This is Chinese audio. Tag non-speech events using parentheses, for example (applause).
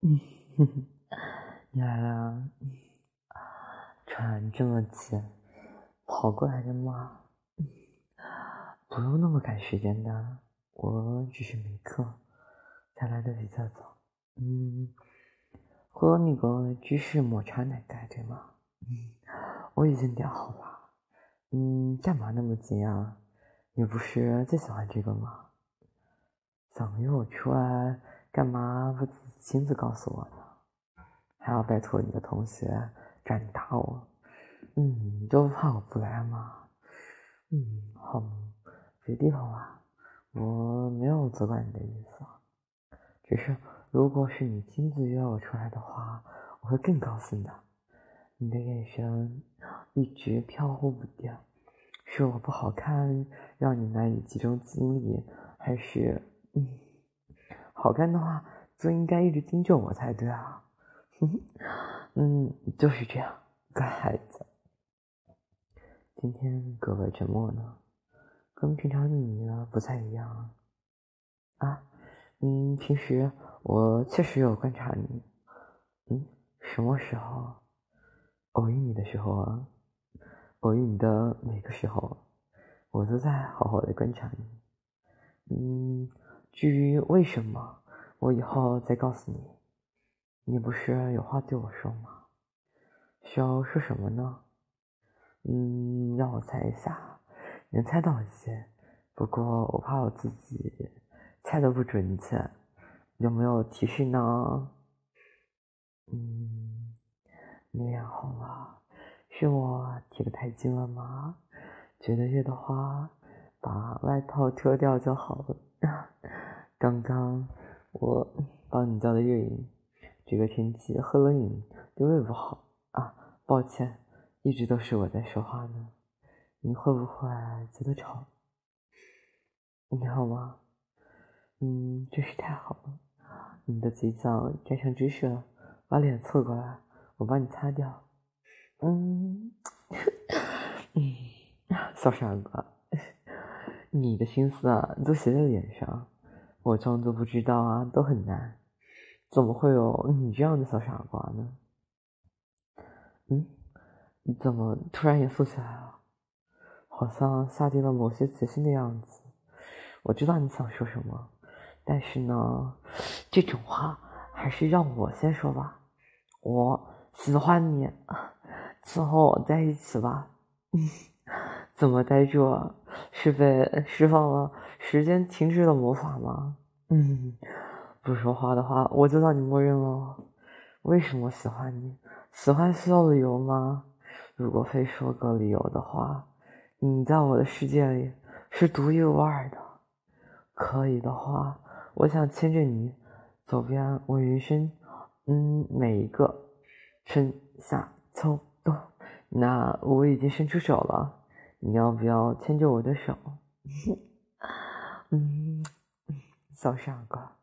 嗯哼哼，你来了，穿这么急，跑过来的吗？不用那么赶时间的，我只是没课，才来的比较早。嗯，喝那个芝士抹茶奶盖对吗？嗯，我已经点好了。嗯，干嘛那么急啊？你不是最喜欢这个吗？想约我出来，干嘛不亲自告诉我呢？还要拜托你的同学转达我？嗯，你就不怕我不来吗？嗯，好，别低头啊，我没有责怪你的意思，只是如果是你亲自约我出来的话，我会更高兴的。你的眼神一直飘忽不定，是我不好看，让你难以集中精力，还是嗯，好看的话就应该一直盯着我才对啊？(laughs) 嗯，就是这样，乖孩子。今天格外沉默呢，跟平常你呢不太一样啊。嗯，平时我确实有观察你。嗯，什么时候？偶遇你的时候啊，偶遇你的每个时候，我都在好好的观察你。嗯，至于为什么，我以后再告诉你。你不是有话对我说吗？需要说什么呢？嗯，让我猜一下，能猜到一些，不过我怕我自己猜的不准确，有没有提示呢？嗯。你脸红了，是我提的太近了吗？觉得热的话，把外套脱掉就好了。刚刚我帮你叫的热饮，这个天气喝冷饮对胃不好啊。抱歉，一直都是我在说话呢。你会不会觉得吵？你好吗？嗯，真是太好了。你的嘴角沾上芝士了，把脸凑过来。我帮你擦掉，嗯，嗯，(laughs) 小傻瓜，(laughs) 你的心思啊都写在脸上，我装作不知道啊都很难，怎么会有你这样的小傻瓜呢？嗯，你怎么突然严肃起来了？好像下定了某些决心的样子。我知道你想说什么，但是呢，这种话还是让我先说吧，我。喜欢你，(laughs) 就和我在一起吧。嗯 (laughs) 怎么呆住啊？是被释放了时间停止的魔法吗？嗯，不说话的话，我就让你默认了。为什么喜欢你？喜欢需要理由吗？如果非说个理由的话，你在我的世界里是独一无二的。可以的话，我想牵着你走遍我人生，嗯，每一个。春夏秋冬，那我已经伸出手了，你要不要牵着我的手？嗯，小傻瓜。